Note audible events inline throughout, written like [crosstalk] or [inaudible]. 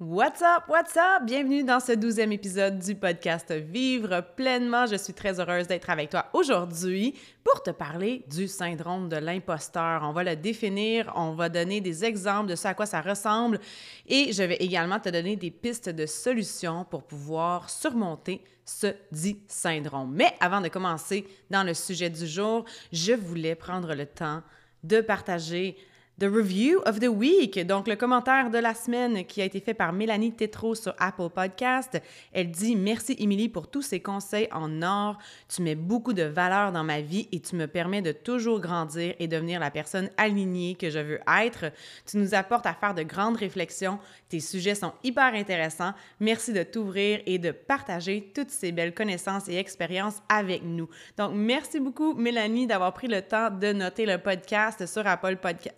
What's up, what's up? Bienvenue dans ce douzième épisode du podcast Vivre pleinement. Je suis très heureuse d'être avec toi aujourd'hui pour te parler du syndrome de l'imposteur. On va le définir, on va donner des exemples de ce à quoi ça ressemble et je vais également te donner des pistes de solutions pour pouvoir surmonter ce dit syndrome. Mais avant de commencer dans le sujet du jour, je voulais prendre le temps de partager The Review of the Week, donc le commentaire de la semaine qui a été fait par Mélanie Tétrault sur Apple Podcast. Elle dit Merci Émilie pour tous ces conseils en or. Tu mets beaucoup de valeur dans ma vie et tu me permets de toujours grandir et devenir la personne alignée que je veux être. Tu nous apportes à faire de grandes réflexions. Tes sujets sont hyper intéressants. Merci de t'ouvrir et de partager toutes ces belles connaissances et expériences avec nous. Donc, merci beaucoup, Mélanie, d'avoir pris le temps de noter le podcast sur Apple Podcast.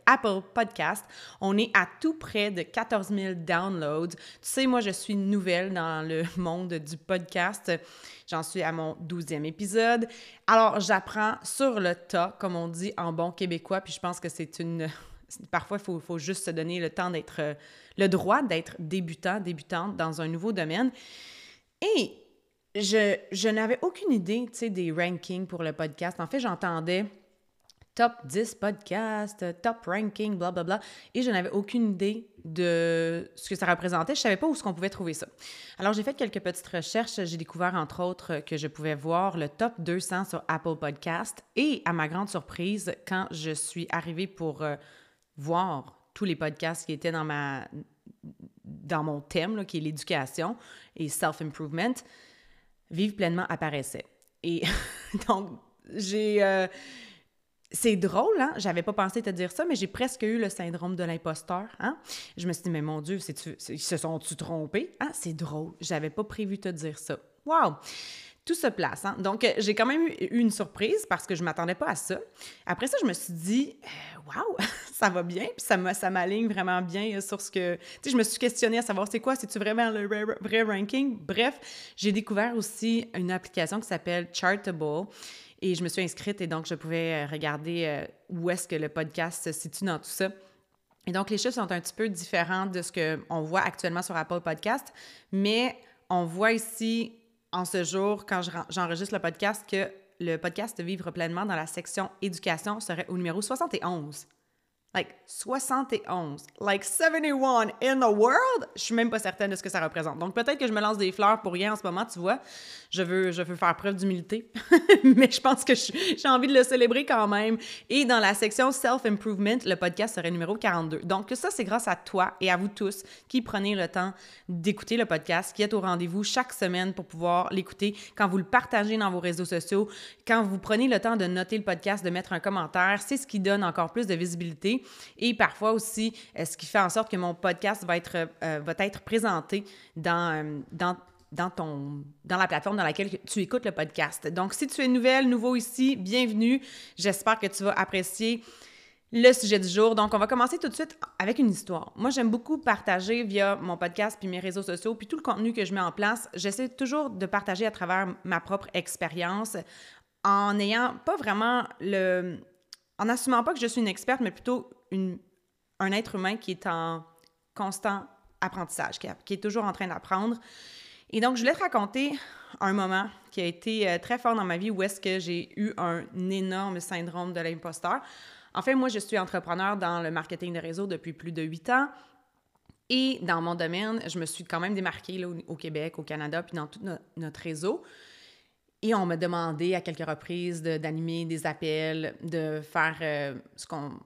Podcast. On est à tout près de 14 000 downloads. Tu sais, moi, je suis nouvelle dans le [laughs] monde du podcast. J'en suis à mon 12e épisode. Alors, j'apprends sur le tas, comme on dit en bon québécois, puis je pense que c'est une... [laughs] Parfois, il faut, faut, juste se donner le temps d'être... le droit d'être débutant, débutante dans un nouveau domaine. Et je, je n'avais aucune idée, tu sais, des rankings pour le podcast. En fait, j'entendais top 10 podcasts, top ranking, bla Bla, bla. Et je n'avais aucune idée de ce que ça représentait. Je ne savais pas où est-ce qu'on pouvait trouver ça. Alors, j'ai fait quelques petites recherches. J'ai découvert, entre autres, que je pouvais voir le top 200 sur Apple Podcast. Et à ma grande surprise, quand je suis arrivée pour euh, voir tous les podcasts qui étaient dans, ma, dans mon thème, qui est l'éducation et self-improvement, Vive pleinement apparaissait. Et [laughs] donc, j'ai... Euh, c'est drôle, hein? J'avais pas pensé te dire ça, mais j'ai presque eu le syndrome de l'imposteur, hein? Je me suis dit, mais mon Dieu, ils se sont-tu trompés? Hein? C'est drôle. J'avais pas prévu te dire ça. Wow! Tout se place, hein? Donc, euh, j'ai quand même eu une surprise parce que je m'attendais pas à ça. Après ça, je me suis dit, waouh, wow, [laughs] ça va bien, puis ça m'aligne vraiment bien sur ce que... Tu sais, je me suis questionnée à savoir, c'est quoi? C'est-tu vraiment le vrai ranking? Bref, j'ai découvert aussi une application qui s'appelle Chartable et je me suis inscrite et donc je pouvais euh, regarder euh, où est-ce que le podcast se situe dans tout ça. Et donc, les chiffres sont un petit peu différents de ce qu'on voit actuellement sur Apple Podcast, mais on voit ici, en ce jour, quand j'enregistre le podcast, que le podcast Vivre pleinement dans la section éducation serait au numéro 71. Like 71, like 71 in the world, je suis même pas certaine de ce que ça représente. Donc peut-être que je me lance des fleurs pour rien en ce moment, tu vois. Je veux, je veux faire preuve d'humilité, [laughs] mais je pense que j'ai envie de le célébrer quand même. Et dans la section self-improvement, le podcast serait numéro 42. Donc ça, c'est grâce à toi et à vous tous qui prenez le temps d'écouter le podcast, qui êtes au rendez-vous chaque semaine pour pouvoir l'écouter, quand vous le partagez dans vos réseaux sociaux, quand vous prenez le temps de noter le podcast, de mettre un commentaire, c'est ce qui donne encore plus de visibilité. Et parfois aussi, euh, ce qui fait en sorte que mon podcast va être, euh, va être présenté dans, euh, dans dans, ton, dans la plateforme dans laquelle tu écoutes le podcast. Donc, si tu es nouvelle, nouveau ici, bienvenue. J'espère que tu vas apprécier le sujet du jour. Donc, on va commencer tout de suite avec une histoire. Moi, j'aime beaucoup partager via mon podcast puis mes réseaux sociaux, puis tout le contenu que je mets en place. J'essaie toujours de partager à travers ma propre expérience en n'ayant pas vraiment le... en assumant pas que je suis une experte, mais plutôt un être humain qui est en constant apprentissage, qui, est toujours en train d'apprendre. Et donc, je voulais te raconter un moment qui a été euh, très fort dans ma vie où est-ce que j'ai eu un énorme syndrome de l'imposteur. En fait, moi, je suis entrepreneur dans le marketing de réseau depuis plus de huit ans. Et dans mon domaine, je me suis quand même démarquée au, Québec, au Canada, puis dans tout notre réseau. Et on m'a demandé à quelques reprises d'animer des appels, de faire euh, ce qu'on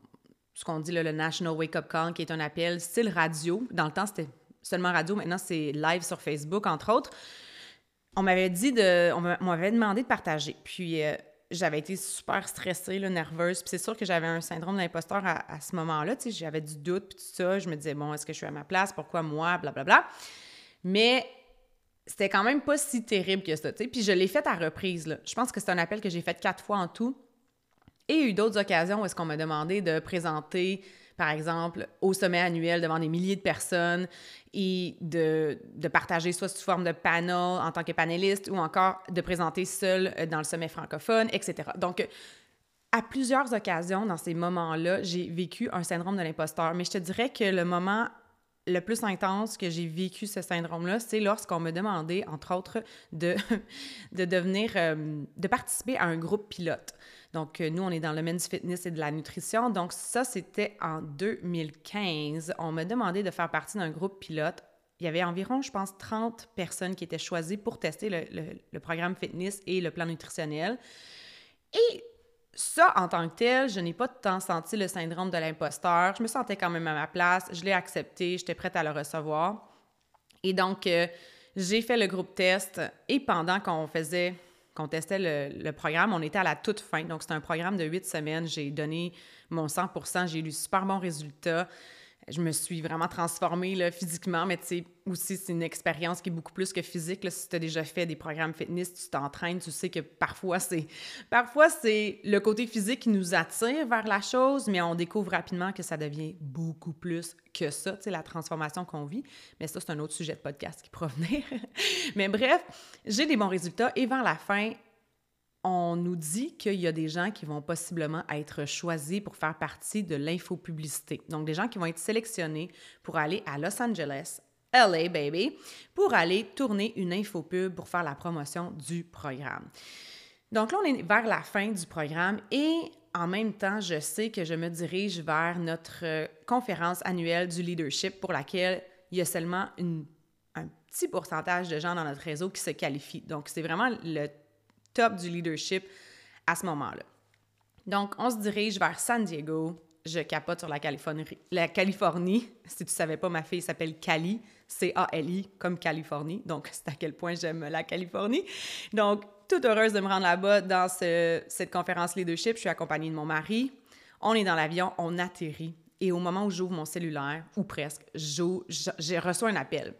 ce qu'on dit le National Wake Up Call, qui est un appel style radio. Dans le temps, c'était seulement radio. Maintenant, c'est live sur Facebook, entre autres. On m'avait dit de. On m'avait demandé de partager. Puis euh, j'avais été super stressée, nerveuse. Puis c'est sûr que j'avais un syndrome d'imposteur à, ce moment-là. J'avais du doute, puis tout ça. Je me disais, bon, est-ce que je suis à ma place? Pourquoi moi? Blablabla. Bla, bla. Mais c'était quand même pas si terrible que ça. Puis je l'ai fait à reprise. Je pense que c'est un appel que j'ai fait quatre fois en tout. Et il y a eu d'autres occasions où est-ce qu'on m'a demandé de présenter, par exemple, au sommet annuel devant des milliers de personnes et de, de partager soit sous forme de panel en tant que panéliste ou encore de présenter seul euh, dans le sommet francophone, etc. Donc, à plusieurs occasions dans ces moments-là, j'ai vécu un syndrome de l'imposteur, mais je te dirais que le moment le plus intense que j'ai vécu ce syndrome-là, c'est lorsqu'on me demandait, entre autres, de, [laughs] de devenir, euh, de participer à un groupe pilote. Donc, euh, nous, on est dans le domaine du fitness et de la nutrition. Donc, ça, c'était en 2015. On m'a demandé de faire partie d'un groupe pilote. Il y avait environ, je pense, 30 personnes qui étaient choisies pour tester le, programme fitness et le plan nutritionnel. Et ça, en tant que tel, je n'ai pas tant senti le syndrome de l'imposteur. Je me sentais quand même à ma place. Je l'ai accepté. J'étais prête à le recevoir. Et donc, euh, j'ai fait le groupe test. Et pendant qu'on faisait, qu'on testait le, le, programme, on était à la toute fin. Donc, c'était un programme de huit semaines. J'ai donné mon 100% J'ai eu super bons résultats je me suis vraiment transformée physiquement, mais tu sais, aussi, c'est une expérience qui est beaucoup plus que physique. Si tu as déjà fait des programmes fitness, tu t'entraînes, tu sais que parfois, c'est parfois c'est le côté physique qui nous attire vers la chose, mais on découvre rapidement que ça devient beaucoup plus que ça, tu sais, la transformation qu'on vit. Mais ça, c'est un autre sujet de podcast qui provenait. [laughs] mais bref, j'ai des bons résultats et vers la fin, on nous dit qu'il y a des gens qui vont possiblement être choisis pour faire partie de l'infopublicité. Donc, des gens qui vont être sélectionnés pour aller à Los Angeles, LA, baby, pour aller tourner une infopub pour faire la promotion du programme. Donc là, on est vers la fin du programme et en même temps, je sais que je me dirige vers notre conférence annuelle du leadership pour laquelle il y a seulement un petit pourcentage de gens dans notre réseau qui se qualifient. Donc, c'est vraiment le top du leadership à ce moment-là. Donc, on se dirige vers San Diego. Je capote sur la Californie. La Californie, [laughs] si tu ne savais pas, ma fille s'appelle Cali, C-A-L-I, comme Californie. Donc, [laughs] c'est à quel point j'aime la Californie. Donc, toute heureuse de me rendre là-bas dans cette conférence leadership. Je suis accompagnée de mon mari. On est dans l'avion, on atterrit. Et au moment où j'ouvre mon cellulaire, ou presque, je reçois un appel.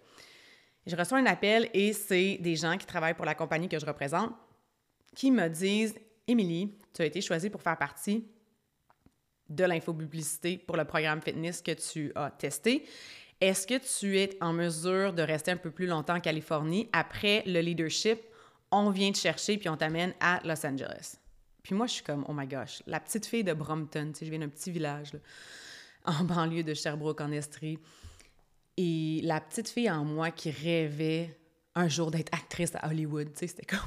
Je reçois un appel et c'est des gens qui travaillent pour la compagnie que je représente qui me disent Émilie, tu as été choisie pour faire partie de l'infopublicité pour le programme fitness que tu as testé. Est-ce que tu es en mesure de rester un peu plus longtemps en Californie? Après le leadership, on vient te chercher puis on t'amène à Los Angeles. Puis moi, je suis comme, oh my gosh, la petite fille de Brompton, tu sais, je viens d'un petit village en [laughs] banlieue de Sherbrooke, en Estrie. Et la petite fille en moi qui rêvait un jour d'être actrice à Hollywood, tu sais, c'était comme,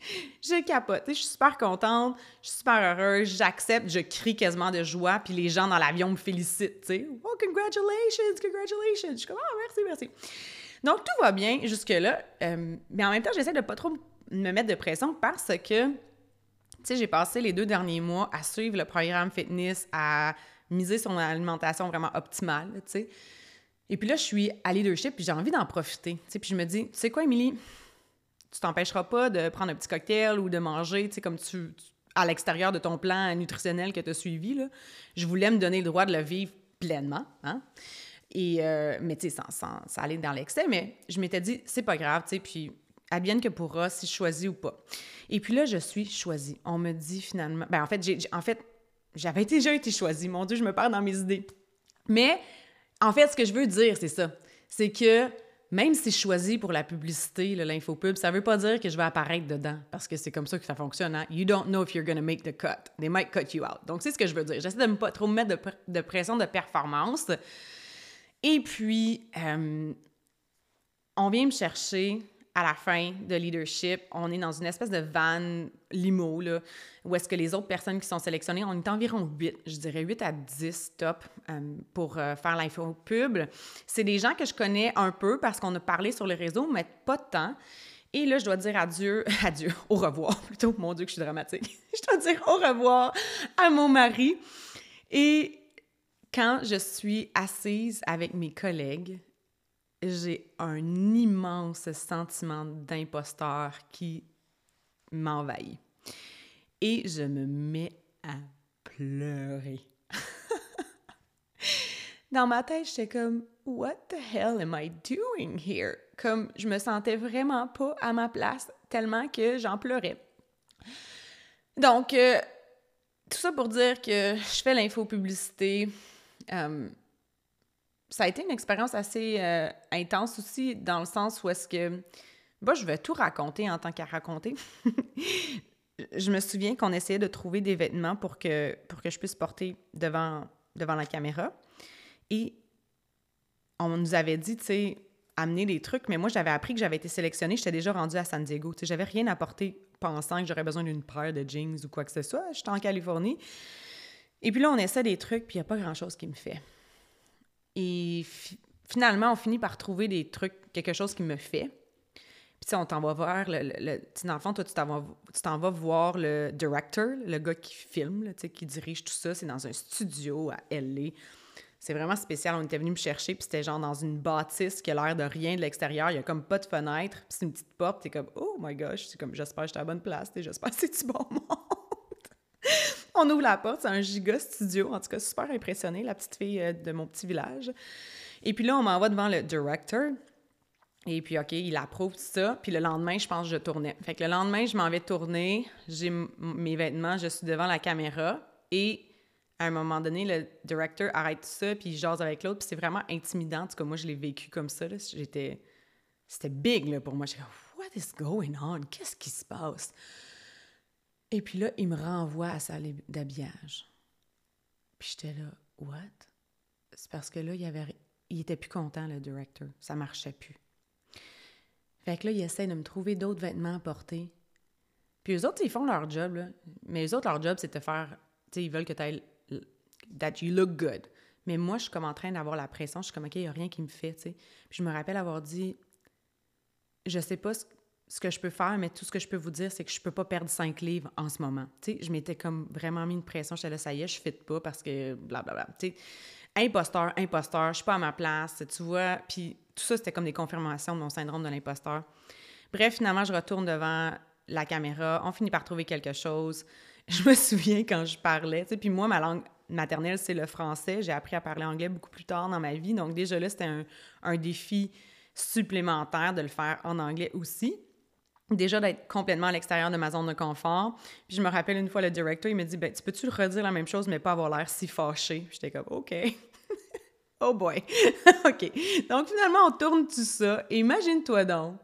[laughs] je capote. Je suis super contente, je suis super heureuse, j'accepte, je crie quasiment de joie, puis les gens dans l'avion me félicitent. sais. Oh, congratulations, congratulations. Je suis comme, oh, merci, merci. Donc, tout va bien jusque-là. Euh, mais en même temps, j'essaie de pas trop me mettre de pression parce que, tu sais, j'ai passé les deux derniers mois à suivre le programme fitness, à miser sur une alimentation vraiment optimale, tu sais. Et puis là, je suis à leadership, puis j'ai envie d'en profiter. Tu sais, puis je me dis, tu sais quoi, Émilie? Tu t'empêcheras pas de prendre un petit cocktail ou de manger, tu sais, comme tu, à l'extérieur de ton plan nutritionnel que tu as suivi. Là. Je voulais me donner le droit de le vivre pleinement. Hein? Et, euh, mais tu sais, sans, allait dans l'excès, mais je m'étais dit, c'est pas grave, tu sais, puis bien que pourra, si je choisis ou pas. Et puis là, je suis choisie. On me dit finalement... Ben en fait, j'ai, en fait, j'avais déjà été choisie. Mon Dieu, je me perds dans mes idées. Mais en fait, ce que je veux dire, c'est ça. C'est que même si je choisis pour la publicité, l'infopub, ça veut pas dire que je vais apparaître dedans, parce que c'est comme ça que ça fonctionne. Hein? You don't know if you're to make the cut. They might cut you out. Donc, c'est ce que je veux dire. J'essaie de ne pas trop me mettre de, pression de performance. Et puis, euh, on vient me chercher à la fin de leadership, on est dans une espèce de van limo, là, où est-ce que les autres personnes qui sont sélectionnées, on est environ 8, je dirais 8 à 10 top euh, pour euh, faire l'info pub. C'est des gens que je connais un peu parce qu'on a parlé sur les réseaux, mais pas temps. Et là, je dois dire adieu, [laughs] adieu, au revoir [laughs] plutôt. Mon Dieu, que je suis dramatique. [laughs] je dois dire au revoir à mon mari. Et quand je suis assise avec mes collègues, j'ai un immense sentiment d'imposteur qui m'envahit. Et je me mets à pleurer. [laughs] Dans ma tête, j'étais comme What the hell am I doing here? Comme je me sentais vraiment pas à ma place tellement que j'en pleurais. Donc, euh, tout ça pour dire que je fais l'infopublicité. Euh, ça a été une expérience assez euh, intense aussi, dans le sens où est-ce que. Bah, je vais tout raconter en tant qu'à raconter. [laughs] je me souviens qu'on essayait de trouver des vêtements pour que, pour que je puisse porter devant, devant la caméra. Et on nous avait dit, tu sais, amener des trucs, mais moi, j'avais appris que j'avais été sélectionnée, j'étais déjà rendue à San Diego. Tu sais, j'avais rien apporté pensant que j'aurais besoin d'une paire de jeans ou quoi que ce soit. J'étais en Californie. Et puis là, on essaie des trucs, puis il n'y a pas grand-chose qui me fait. Et finalement, on finit par trouver des trucs, quelque chose qui me fait. Puis, on t'en va voir, le, le, dans le fond, toi, tu t'en vas, voir le director, le gars qui filme, là, qui dirige tout ça. C'est dans un studio à L.A. C'est vraiment spécial. On était venu me chercher, puis c'était genre dans une bâtisse qui a l'air de rien de l'extérieur. Il y a comme pas de fenêtre, puis c'est une petite porte. T'es comme, oh my gosh, c'est comme, j'espère que j'étais à la bonne place, j'espère que c'est du bon monde. On ouvre la porte, c'est un giga studio. En tout cas, super impressionné, la petite fille euh, de mon petit village. Et puis là, on m'envoie devant le director. Et puis, OK, il approuve tout ça. Puis le lendemain, je pense que je tournais. Fait que le lendemain, je m'en vais tourner. J'ai mes vêtements, je suis devant la caméra. Et à un moment donné, le directeur arrête tout ça, puis il jase avec l'autre, puis c'est vraiment intimidant. En tout cas, moi, je l'ai vécu comme ça. J'étais... C'était big là, pour moi. J'étais What is going on? Qu'est-ce qui se passe? Et puis là, il me renvoie à la salle d'habillage. Puis j'étais là, What? C'est parce que là, il, avait... il était plus content, le directeur. Ça marchait plus. Fait que là, il essaie de me trouver d'autres vêtements à porter. Puis eux autres, ils font leur job, là. Mais eux autres, leur job, c'est de faire... Tu sais, ils veulent que tu that you look good. Mais moi, je suis comme en train d'avoir la pression. Je suis comme, OK, il n'y a rien qui me fait, tu sais. Puis je me rappelle avoir dit, je sais pas ce, que je peux faire, mais tout ce que je peux vous dire, c'est que je peux pas perdre cinq livres en ce moment. Tu sais, je m'étais comme vraiment mis une pression. J'étais là, ça y est, je fit pas parce que blablabla. Tu sais, imposteur, imposteur, je suis pas à ma place, tu vois. Puis tout ça, c'était comme des confirmations de mon syndrome de l'imposteur. Bref, finalement, je retourne devant la caméra. On finit par trouver quelque chose. [laughs] Je me souviens quand je parlais, tu sais, puis moi, ma langue maternelle, c'est le français. J'ai appris à parler anglais beaucoup plus tard dans ma vie. Donc, déjà là, c'était un, défi supplémentaire de le faire en anglais aussi. Déjà d'être complètement à l'extérieur de ma zone de confort. Puis je me rappelle une fois, le directeur, il me dit ben, Tu peux-tu redire la même chose, mais pas avoir l'air si fâché J'étais comme OK. [laughs] oh boy. [laughs] OK. Donc finalement, on tourne tout ça. Imagine-toi donc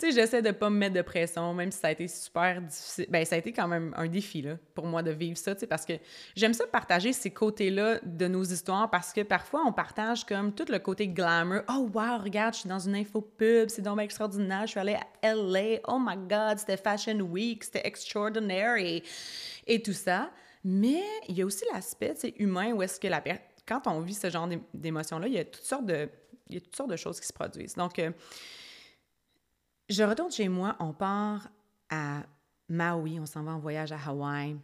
tu sais, j'essaie de pas me mettre de pression, même si ça a été super difficile. Ben, ça a été quand même un défi, là, pour moi de vivre ça, tu sais, parce que j'aime ça partager ces côtés-là de nos histoires parce que parfois, on partage comme tout le côté glamour. Oh, wow, regarde, je suis dans une info pub, c'est donc extraordinaire, je suis allée à LA, oh my God, c'était Fashion Week, c'était extraordinary, et tout ça. Mais il y a aussi l'aspect, tu humain où est-ce que la quand on vit ce genre d'émotions-là, il y a toutes sortes de, il y a toutes sortes de choses qui se produisent. Donc, euh, je retourne chez moi, on part à Maui, on s'en va en voyage à Hawaï.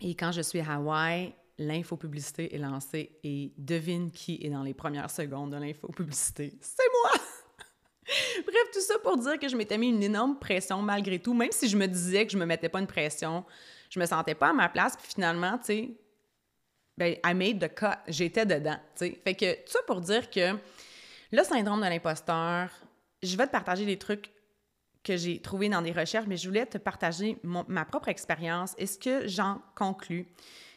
Et quand je suis à Hawaï, l'infopublicité est lancée et devine qui est dans les premières secondes de l'infopublicité. C'est moi! [laughs] Bref, tout ça pour dire que je m'étais mis une énorme pression malgré tout, même si je me disais que je me mettais pas une pression, je me sentais pas à ma place, puis finalement, tu sais, ben, I made the cut, j'étais dedans, tu sais. Fait que tout ça pour dire que le syndrome de l'imposteur, je vais te partager des trucs que j'ai trouvés dans des recherches, mais je voulais te partager ma propre expérience. Et ce que j'en conclus,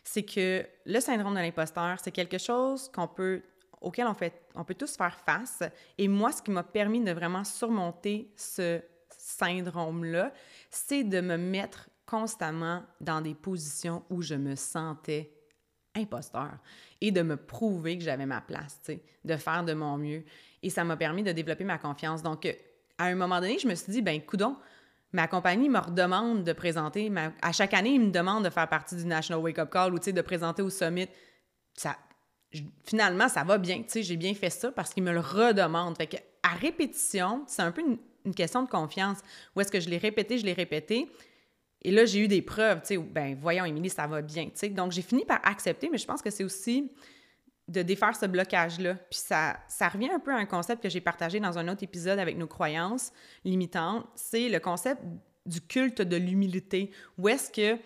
c'est que le syndrome de l'imposteur, c'est quelque chose qu'on peut, auquel on, fait, on peut tous faire face. Et moi, ce qui m'a permis de vraiment surmonter ce syndrome-là, c'est de me mettre constamment dans des positions où je me sentais imposteur et de me prouver que j'avais ma place, de faire de mon mieux. Et ça m'a permis de développer ma confiance. Donc, à un moment donné, je me suis dit, ben coudon, ma compagnie me redemande de présenter, à chaque année, ils me demandent de faire partie du National Wake Up Call ou, de présenter au Summit. Ça, finalement, ça va bien, j'ai bien fait ça parce qu'ils me le redemandent. Fait à répétition, c'est un peu une, question de confiance. Où est-ce que je l'ai répété, je l'ai répété. Et là, j'ai eu des preuves, tu sais, ben voyons, Émilie, ça va bien, tu sais. Donc, j'ai fini par accepter, mais je pense que c'est aussi de défaire ce blocage-là. Puis ça, ça revient un peu à un concept que j'ai partagé dans un autre épisode avec nos croyances limitantes. C'est le concept du culte de l'humilité. Où est-ce que, tu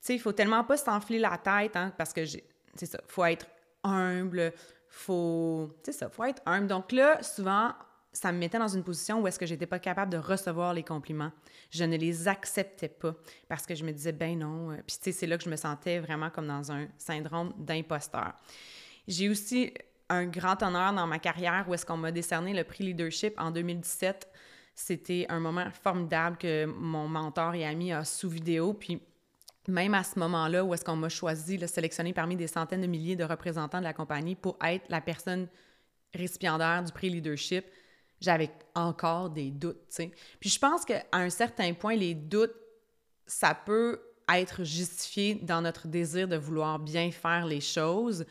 sais, il faut tellement pas s'enfler la tête, hein, parce que, c'est ça, faut être humble, faut, c'est ça, faut être humble. Donc là, souvent, ça me mettait dans une position où est-ce que j'étais pas capable de recevoir les compliments. Je ne les acceptais pas parce que je me disais, ben non. Puis, tu sais, c'est là que je me sentais vraiment comme dans un syndrome d'imposteur. J'ai aussi un grand honneur dans ma carrière où est-ce qu'on m'a décerné le prix leadership en 2017. C'était un moment formidable que mon mentor et ami a sous vidéo. Puis même à ce moment-là, où est-ce qu'on m'a choisi, le sélectionné parmi des centaines de milliers de représentants de la compagnie pour être la personne récipiendaire du prix leadership, j'avais encore des doutes, tu sais. Puis je pense qu'à un certain point, les doutes, ça peut être justifié dans notre désir de vouloir bien faire les choses.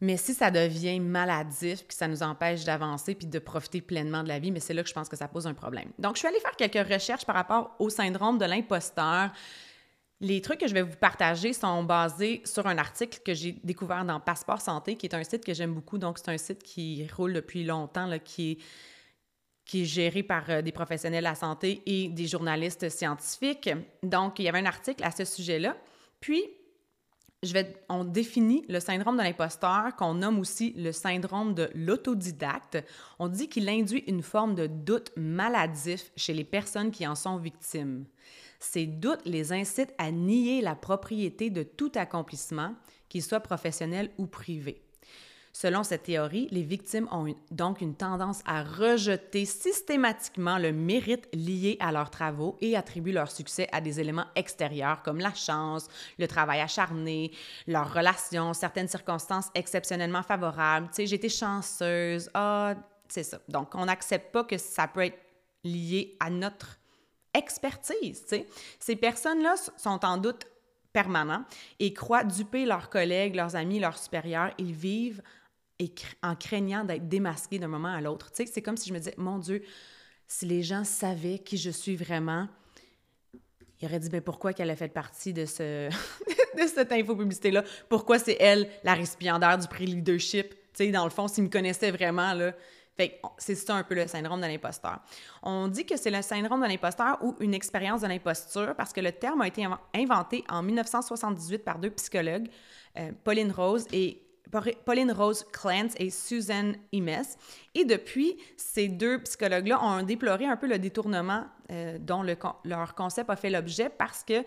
Mais si ça devient maladif, que ça nous empêche d'avancer puis de profiter pleinement de la vie, mais c'est là que je pense que ça pose un problème. Donc, je suis allée faire quelques recherches par rapport au syndrome de l'imposteur. Les trucs que je vais vous partager sont basés sur un article que j'ai découvert dans Passeport Santé, qui est un site que j'aime beaucoup. Donc, c'est un site qui roule depuis longtemps, là, qui est qui est géré par euh, des professionnels de la santé et des journalistes scientifiques. Donc, il y avait un article à ce sujet-là. Puis, je vais, on définit le syndrome de l'imposteur, qu'on nomme aussi le syndrome de l'autodidacte. On dit qu'il induit une forme de doute maladif chez les personnes qui en sont victimes. Ces doutes les incitent à nier la propriété de tout accomplissement, qu'il soit professionnel ou privé. Selon cette théorie, les victimes ont donc une tendance à rejeter systématiquement le mérite lié à leurs travaux et attribuent leur succès à des éléments extérieurs comme la chance, le travail acharné, leurs relations, certaines circonstances exceptionnellement favorables. Tu sais, été chanceuse. Ah, c'est ça. Donc, on n'accepte pas que ça peut être lié à notre expertise. Ces personnes-là sont en doute permanent et croient duper leurs collègues, leurs amis, leurs supérieurs. Ils vivent en craignant d'être démasqué d'un moment à l'autre. C'est comme si je me disais, mon Dieu, si les gens savaient qui je suis vraiment, ils auraient dit, ben pourquoi qu'elle a fait partie de, ce [laughs] de cette infopublicité-là? Pourquoi c'est elle la récipiendaire du prix leadership? Tu sais, dans le fond, s'ils me connaissaient vraiment, là, c'est un peu le syndrome de l'imposteur. On dit que c'est le syndrome de l'imposteur ou une expérience de l'imposture parce que le terme a été inventé en 1978 par deux psychologues, euh, Pauline Rose et Pauline Rose Clance et Susan Imes. Et depuis, ces deux psychologues-là ont déploré un peu le détournement euh, dont leur concept a fait l'objet parce qu'ils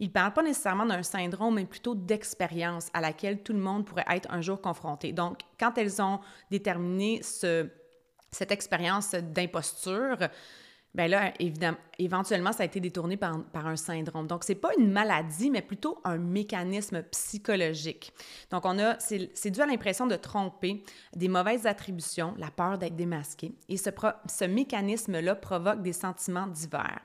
ne parlent pas nécessairement d'un syndrome, mais plutôt d'expérience à laquelle tout le monde pourrait être un jour confronté. Donc, quand elles ont déterminé cette expérience d'imposture, bien là, évidemment, éventuellement, ça a été détourné par, par un syndrome. Donc, c'est pas une maladie, mais plutôt un mécanisme psychologique. Donc, on a, c'est dû à l'impression de tromper, des mauvaises attributions, la peur d'être démasqué. Et ce, ce mécanisme-là provoque des sentiments divers.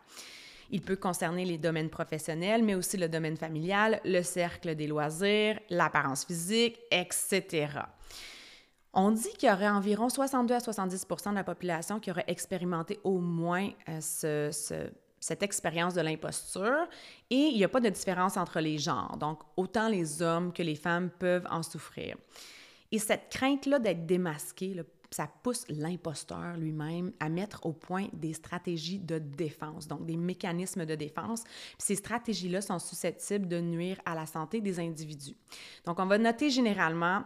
Il peut concerner les domaines professionnels, mais aussi le domaine familial, le cercle des loisirs, l'apparence physique, etc. On dit qu'il y aurait environ 62 à 70% de la population qui aurait expérimenté au moins euh, cette expérience de l'imposture et il n'y a pas de différence entre les genres. Donc, autant les hommes que les femmes peuvent en souffrir. Et cette crainte-là d'être démasqué, ça pousse l'imposteur lui-même à mettre au point des stratégies de défense, donc des mécanismes de défense. ces stratégies-là sont susceptibles de nuire à la santé des individus. Donc, on va noter généralement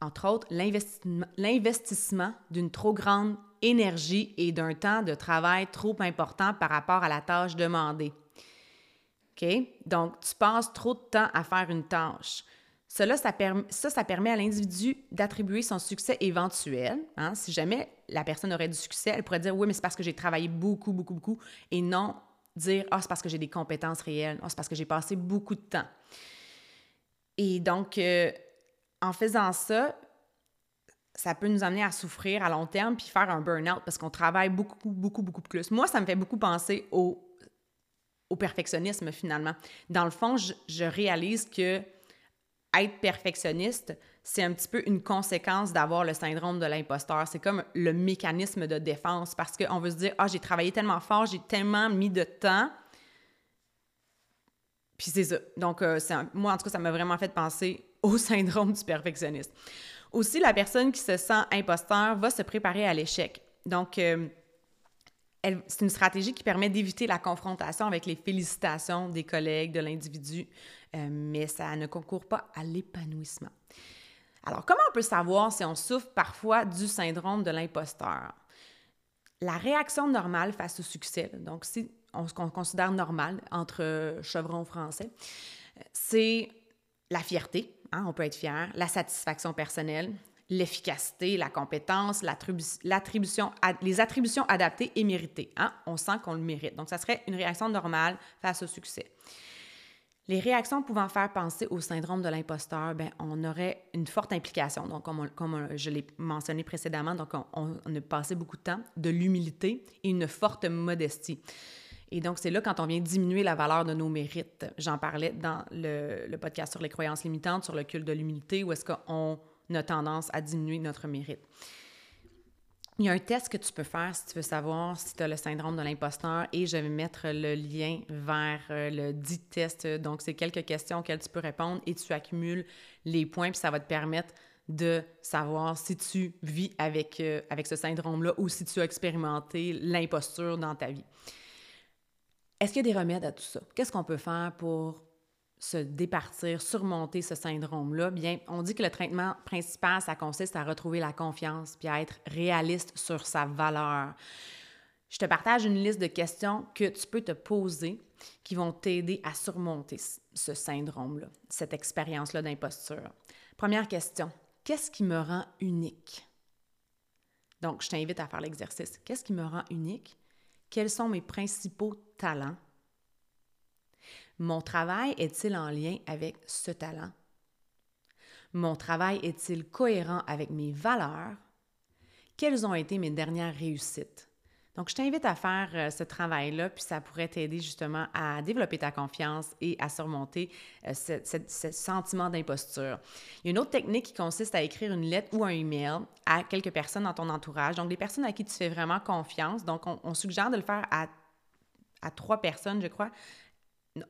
entre autres, l'investissement d'une trop grande énergie et d'un temps de travail trop important par rapport à la tâche demandée. OK? Donc, tu passes trop de temps à faire une tâche. Cela, ça, ça, permet à l'individu d'attribuer son succès éventuel. Hein? Si jamais la personne aurait du succès, elle pourrait dire Oui, mais c'est parce que j'ai travaillé beaucoup, beaucoup, beaucoup, et non dire Ah, c'est parce que j'ai des compétences réelles, ah, c'est parce que j'ai passé beaucoup de temps. Et donc, euh, en faisant ça, ça peut nous amener à souffrir à long terme puis faire un burn-out parce qu'on travaille beaucoup, beaucoup, beaucoup plus. Moi, ça me fait beaucoup penser au, perfectionnisme finalement. Dans le fond, je, réalise que être perfectionniste, c'est un petit peu une conséquence d'avoir le syndrome de l'imposteur. C'est comme le mécanisme de défense parce qu'on veut se dire Ah, j'ai travaillé tellement fort, j'ai tellement mis de temps. Puis c'est ça. Donc, euh, moi, en tout cas, ça m'a vraiment fait penser au syndrome du perfectionniste. Aussi, la personne qui se sent imposteur va se préparer à l'échec. Donc, euh, c'est une stratégie qui permet d'éviter la confrontation avec les félicitations des collègues, de l'individu, euh, mais ça ne concourt pas à l'épanouissement. Alors, comment on peut savoir si on souffre parfois du syndrome de l'imposteur? La réaction normale face au succès, donc si on se considère normal entre chevrons français, c'est la fierté, Hein, on peut être fier, la satisfaction personnelle, l'efficacité, la compétence, l'attribution, les attributions adaptées et méritées. Hein? On sent qu'on le mérite. Donc, ça serait une réaction normale face au succès. Les réactions pouvant faire penser au syndrome de l'imposteur, ben, on aurait une forte implication. Donc, comme, je l'ai mentionné précédemment, donc on, a passé beaucoup de temps, de l'humilité et une forte modestie. Et donc, c'est là quand on vient diminuer la valeur de nos mérites. J'en parlais dans le, podcast sur les croyances limitantes, sur le culte de l'humilité, où est-ce qu'on a tendance à diminuer notre mérite. Il y a un test que tu peux faire si tu veux savoir si tu as le syndrome de l'imposteur et je vais mettre le lien vers euh, le dit test. Donc, c'est quelques questions auxquelles tu peux répondre et tu accumules les points, puis ça va te permettre de savoir si tu vis avec, euh, avec ce syndrome-là ou si tu as expérimenté l'imposture dans ta vie. Est-ce qu'il y a des remèdes à tout ça? Qu'est-ce qu'on peut faire pour se départir, surmonter ce syndrome-là, bien, on dit que le traitement principal, ça consiste à retrouver la confiance puis à être réaliste sur sa valeur. Je te partage une liste de questions que tu peux te poser qui vont t'aider à surmonter ce syndrome-là, cette expérience-là d'imposture. Première question, qu'est-ce qui me rend unique? Donc, je t'invite à faire l'exercice. Qu'est-ce qui me rend unique? Quels sont mes principaux talents? Mon travail est-il en lien avec ce talent? Mon travail est-il cohérent avec mes valeurs? Quelles ont été mes dernières réussites? Donc, je t'invite à faire euh, ce travail-là, puis ça pourrait t'aider justement à développer ta confiance et à surmonter euh, ce, sentiment d'imposture. Il y a une autre technique qui consiste à écrire une lettre ou un email à quelques personnes dans ton entourage, donc des personnes à qui tu fais vraiment confiance. Donc, on, suggère de le faire à, à trois personnes, je crois,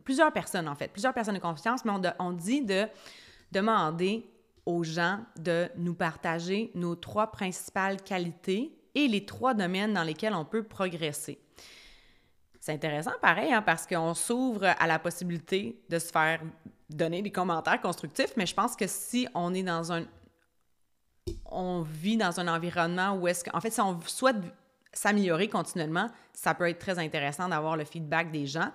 plusieurs personnes en fait, plusieurs personnes de confiance, mais on, dit de demander aux gens de nous partager nos trois principales qualités et les trois domaines dans lesquels on peut progresser. C'est intéressant, pareil, hein, parce qu'on s'ouvre à la possibilité de se faire donner des commentaires constructifs, mais je pense que si on est dans un... On vit dans un environnement où est-ce qu'en fait, si on souhaite s'améliorer continuellement, ça peut être très intéressant d'avoir le feedback des gens.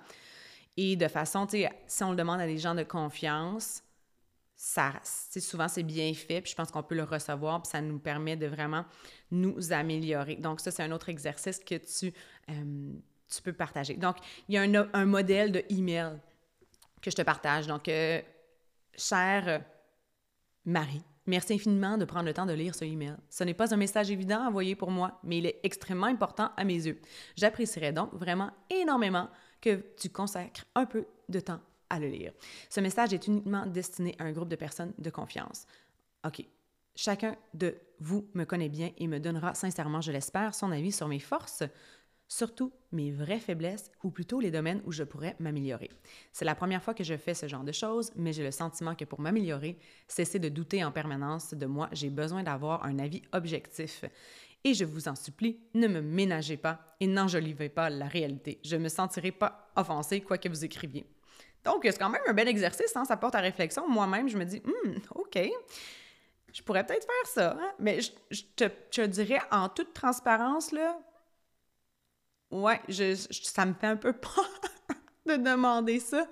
Et de façon, si on le demande à des gens de confiance, ça, souvent c'est bien fait, puis je pense qu'on peut le recevoir, puis ça nous permet de vraiment nous améliorer. Donc ça, c'est un autre exercice que tu, euh, peux partager. Donc, il y a un, modèle de email que je te partage. Donc, euh, chère Marie, merci infiniment de prendre le temps de lire ce email. Ce n'est pas un message évident à envoyer pour moi, mais il est extrêmement important à mes yeux. J'apprécierais donc vraiment énormément que tu consacres un peu de temps à le lire. Ce message est uniquement destiné à un groupe de personnes de confiance. OK. Chacun de vous me connaît bien et me donnera sincèrement, je l'espère, son avis sur mes forces, surtout mes vraies faiblesses ou plutôt les domaines où je pourrais m'améliorer. C'est la première fois que je fais ce genre de choses, mais j'ai le sentiment que pour m'améliorer, cesser de douter en permanence de moi, j'ai besoin d'avoir un avis objectif. Et je vous en supplie, ne me ménagez pas et n'enjolivez pas la réalité. Je ne me sentirai pas offensée quoi que vous écriviez. Donc, c'est quand même un bel exercice, hein? ça porte à réflexion. Moi-même, je me dis, hum, OK, je pourrais peut-être faire ça, hein? mais je, te, dirais en toute transparence, là, ouais, je, ça me fait un peu [laughs] peur de demander ça.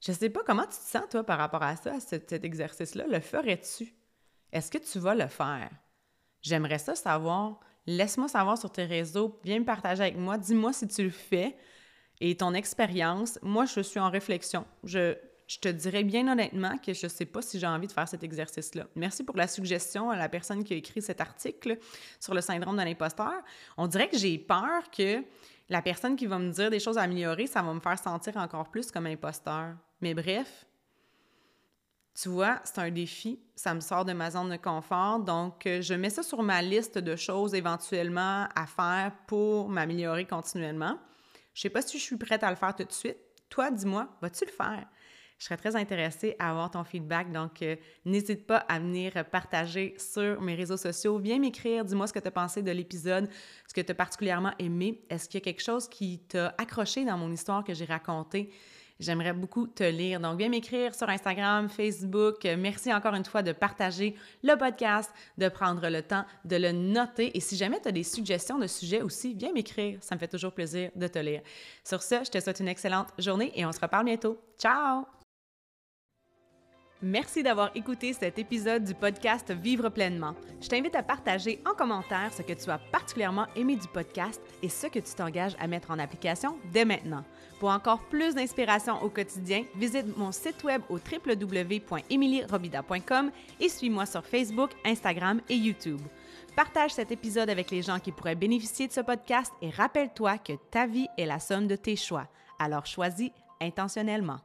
Je sais pas comment tu te sens, toi, par rapport à ça, à cet exercice-là. Le ferais-tu? Est-ce que tu vas le faire? J'aimerais ça savoir. Laisse-moi savoir sur tes réseaux. Viens me partager avec moi. Dis-moi si tu le fais et ton expérience. Moi, je suis en réflexion. Je, je te dirais bien honnêtement que je ne sais pas si j'ai envie de faire cet exercice-là. Merci pour la suggestion à la personne qui a écrit cet article sur le syndrome de l'imposteur. On dirait que j'ai peur que la personne qui va me dire des choses à améliorer, ça va me faire sentir encore plus comme imposteur. Mais bref, tu vois, c'est un défi, ça me sort de ma zone de confort, donc euh, je mets ça sur ma liste de choses éventuellement à faire pour m'améliorer continuellement. Je sais pas si je suis prête à le faire tout de suite. Toi, dis-moi, vas-tu le faire? Je serais très intéressée à avoir ton feedback, donc euh, n'hésite pas à venir partager sur mes réseaux sociaux. Viens m'écrire, dis-moi ce que tu as pensé de l'épisode, ce que tu as particulièrement aimé. Est-ce qu'il y a quelque chose qui t'a accroché dans mon histoire que j'ai racontée? J'aimerais beaucoup te lire. Donc, viens m'écrire sur Instagram, Facebook. Merci encore une fois de partager le podcast, de prendre le temps de le noter. Et si jamais tu as des suggestions de sujets aussi, viens m'écrire. Ça me fait toujours plaisir de te lire. Sur ce, je te souhaite une excellente journée et on se reparle bientôt. Ciao! Merci d'avoir écouté cet épisode du podcast Vivre pleinement. Je t'invite à partager en commentaire ce que tu as particulièrement aimé du podcast et ce que tu t'engages à mettre en application dès maintenant. Pour encore plus d'inspiration au quotidien, visite mon site web au www.emilierobida.com et suis-moi sur Facebook, Instagram et YouTube. Partage cet épisode avec les gens qui pourraient bénéficier de ce podcast et rappelle-toi que ta vie est la somme de tes choix. Alors choisis intentionnellement.